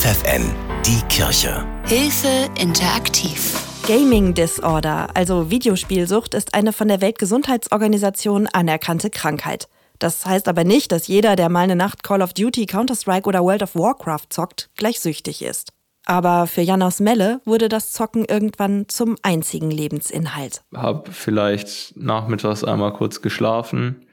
FFN, die Kirche. Hilfe interaktiv. Gaming Disorder, also Videospielsucht, ist eine von der Weltgesundheitsorganisation anerkannte Krankheit. Das heißt aber nicht, dass jeder, der mal eine Nacht Call of Duty, Counter-Strike oder World of Warcraft zockt, gleich süchtig ist. Aber für Jan aus Melle wurde das Zocken irgendwann zum einzigen Lebensinhalt. Hab vielleicht nachmittags einmal kurz geschlafen,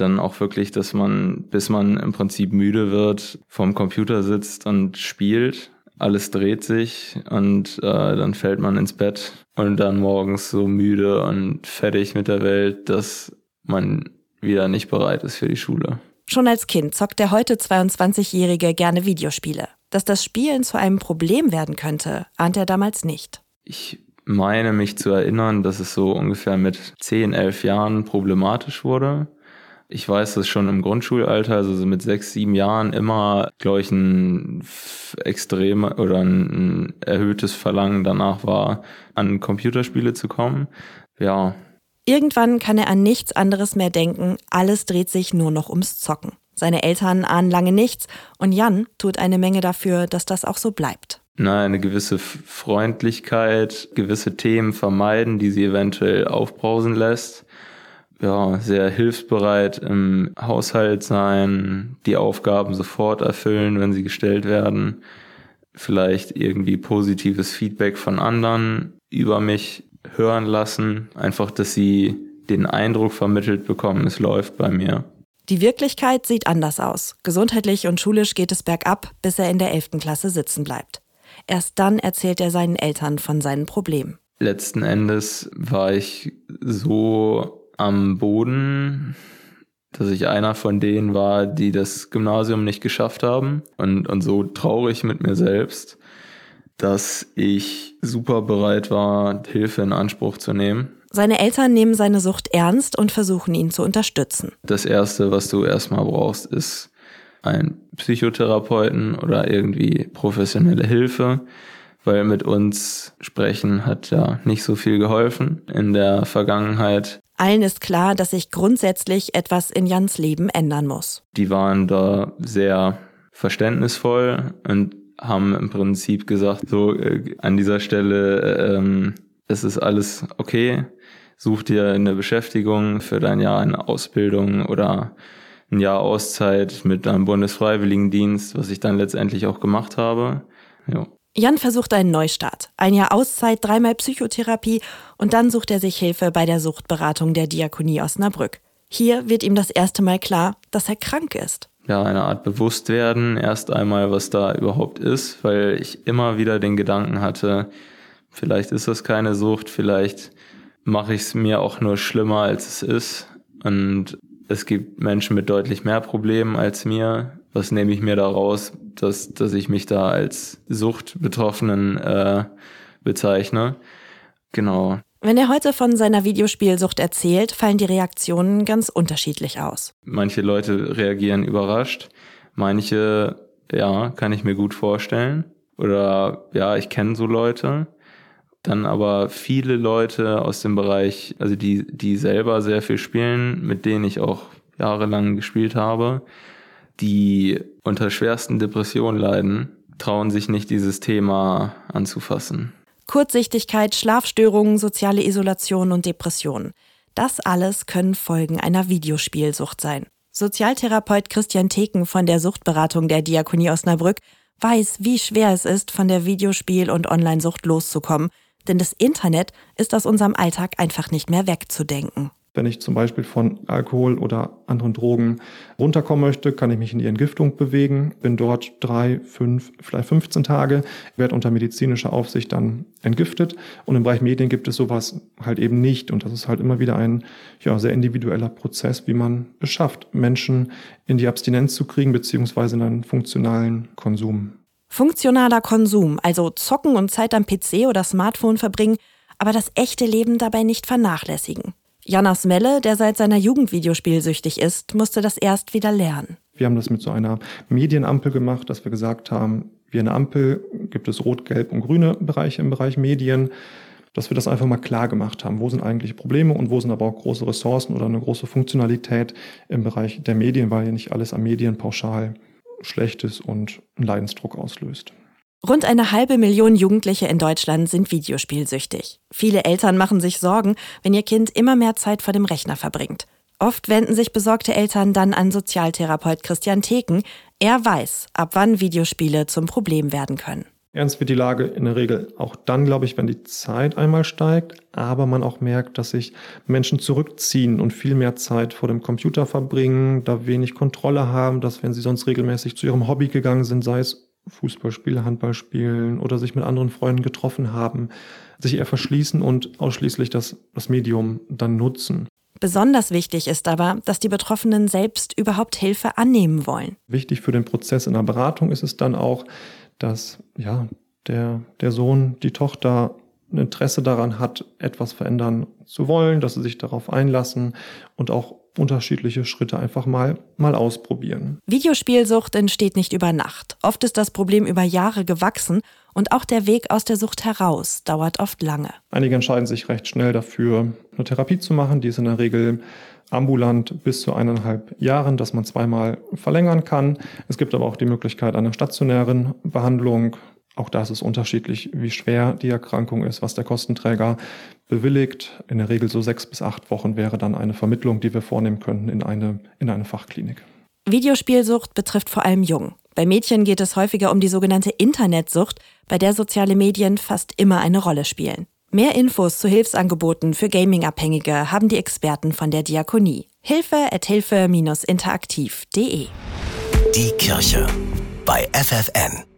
dann auch wirklich, dass man, bis man im Prinzip müde wird, vorm Computer sitzt und spielt. Alles dreht sich und äh, dann fällt man ins Bett und dann morgens so müde und fertig mit der Welt, dass man wieder nicht bereit ist für die Schule. Schon als Kind zockt der heute 22-Jährige gerne Videospiele. Dass das Spielen zu einem Problem werden könnte, ahnt er damals nicht. Ich meine mich zu erinnern, dass es so ungefähr mit 10, 11 Jahren problematisch wurde ich weiß, dass schon im Grundschulalter, also so mit sechs, sieben Jahren, immer, glaube ich, ein extrem oder ein erhöhtes Verlangen danach war, an Computerspiele zu kommen. Ja. Irgendwann kann er an nichts anderes mehr denken. Alles dreht sich nur noch ums Zocken. Seine Eltern ahnen lange nichts und Jan tut eine Menge dafür, dass das auch so bleibt. Na, eine gewisse Freundlichkeit, gewisse Themen vermeiden, die sie eventuell aufbrausen lässt ja, sehr hilfsbereit im Haushalt sein, die Aufgaben sofort erfüllen, wenn sie gestellt werden, vielleicht irgendwie positives Feedback von anderen über mich hören lassen, einfach, dass sie den Eindruck vermittelt bekommen, es läuft bei mir. Die Wirklichkeit sieht anders aus. Gesundheitlich und schulisch geht es bergab, bis er in der 11. Klasse sitzen bleibt. Erst dann erzählt er seinen Eltern von seinen Problemen. Letzten Endes war ich so am Boden, dass ich einer von denen war, die das Gymnasium nicht geschafft haben und, und so traurig mit mir selbst, dass ich super bereit war, Hilfe in Anspruch zu nehmen. Seine Eltern nehmen seine Sucht ernst und versuchen ihn zu unterstützen. Das Erste, was du erstmal brauchst, ist ein Psychotherapeuten oder irgendwie professionelle Hilfe, weil mit uns sprechen hat ja nicht so viel geholfen in der Vergangenheit. Allen ist klar, dass sich grundsätzlich etwas in Jans Leben ändern muss. Die waren da sehr verständnisvoll und haben im Prinzip gesagt, so äh, an dieser Stelle, äh, ähm, es ist alles okay, such dir eine Beschäftigung für dein Jahr eine Ausbildung oder ein Jahr Auszeit mit deinem Bundesfreiwilligendienst, was ich dann letztendlich auch gemacht habe. Jo. Jan versucht einen Neustart. Ein Jahr Auszeit, dreimal Psychotherapie und dann sucht er sich Hilfe bei der Suchtberatung der Diakonie Osnabrück. Hier wird ihm das erste Mal klar, dass er krank ist. Ja, eine Art Bewusstwerden, erst einmal, was da überhaupt ist, weil ich immer wieder den Gedanken hatte, vielleicht ist das keine Sucht, vielleicht mache ich es mir auch nur schlimmer, als es ist. Und es gibt Menschen mit deutlich mehr Problemen als mir was nehme ich mir daraus, dass, dass ich mich da als Suchtbetroffenen äh, bezeichne. Genau. Wenn er heute von seiner Videospielsucht erzählt, fallen die Reaktionen ganz unterschiedlich aus. Manche Leute reagieren überrascht, manche, ja, kann ich mir gut vorstellen. Oder ja, ich kenne so Leute. Dann aber viele Leute aus dem Bereich, also die, die selber sehr viel spielen, mit denen ich auch jahrelang gespielt habe, die unter schwersten Depressionen leiden, trauen sich nicht, dieses Thema anzufassen. Kurzsichtigkeit, Schlafstörungen, soziale Isolation und Depressionen. Das alles können Folgen einer Videospielsucht sein. Sozialtherapeut Christian Theken von der Suchtberatung der Diakonie Osnabrück weiß, wie schwer es ist, von der Videospiel- und Onlinesucht loszukommen, denn das Internet ist aus unserem Alltag einfach nicht mehr wegzudenken. Wenn ich zum Beispiel von Alkohol oder anderen Drogen runterkommen möchte, kann ich mich in die Entgiftung bewegen, bin dort drei, fünf, vielleicht 15 Tage, werde unter medizinischer Aufsicht dann entgiftet. Und im Bereich Medien gibt es sowas halt eben nicht. Und das ist halt immer wieder ein ja, sehr individueller Prozess, wie man es schafft, Menschen in die Abstinenz zu kriegen, beziehungsweise in einen funktionalen Konsum. Funktionaler Konsum, also zocken und Zeit am PC oder Smartphone verbringen, aber das echte Leben dabei nicht vernachlässigen. Janas Melle, der seit seiner Jugend videospielsüchtig ist, musste das erst wieder lernen. Wir haben das mit so einer Medienampel gemacht, dass wir gesagt haben, wie eine Ampel gibt es rot, gelb und grüne Bereiche im Bereich Medien, dass wir das einfach mal klar gemacht haben. Wo sind eigentlich Probleme und wo sind aber auch große Ressourcen oder eine große Funktionalität im Bereich der Medien, weil ja nicht alles an Medien pauschal schlecht ist und einen Leidensdruck auslöst. Rund eine halbe Million Jugendliche in Deutschland sind videospielsüchtig. Viele Eltern machen sich Sorgen, wenn ihr Kind immer mehr Zeit vor dem Rechner verbringt. Oft wenden sich besorgte Eltern dann an Sozialtherapeut Christian Theken. Er weiß, ab wann Videospiele zum Problem werden können. Ernst wird die Lage in der Regel auch dann, glaube ich, wenn die Zeit einmal steigt, aber man auch merkt, dass sich Menschen zurückziehen und viel mehr Zeit vor dem Computer verbringen, da wenig Kontrolle haben, dass wenn sie sonst regelmäßig zu ihrem Hobby gegangen sind, sei es Fußballspiele, Handballspielen oder sich mit anderen Freunden getroffen haben, sich eher verschließen und ausschließlich das, das Medium dann nutzen. Besonders wichtig ist aber, dass die Betroffenen selbst überhaupt Hilfe annehmen wollen. Wichtig für den Prozess in der Beratung ist es dann auch, dass ja, der, der Sohn, die Tochter ein Interesse daran hat, etwas verändern zu wollen, dass sie sich darauf einlassen und auch unterschiedliche Schritte einfach mal, mal ausprobieren. Videospielsucht entsteht nicht über Nacht. Oft ist das Problem über Jahre gewachsen und auch der Weg aus der Sucht heraus dauert oft lange. Einige entscheiden sich recht schnell dafür, eine Therapie zu machen. Die ist in der Regel ambulant bis zu eineinhalb Jahren, dass man zweimal verlängern kann. Es gibt aber auch die Möglichkeit einer stationären Behandlung. Auch da ist es unterschiedlich, wie schwer die Erkrankung ist, was der Kostenträger bewilligt. In der Regel so sechs bis acht Wochen wäre dann eine Vermittlung, die wir vornehmen könnten in eine, in eine Fachklinik. Videospielsucht betrifft vor allem Jung. Bei Mädchen geht es häufiger um die sogenannte Internetsucht, bei der soziale Medien fast immer eine Rolle spielen. Mehr Infos zu Hilfsangeboten für Gaming-Abhängige haben die Experten von der Diakonie. Hilfe at hilfe-interaktiv.de Die Kirche bei FFN.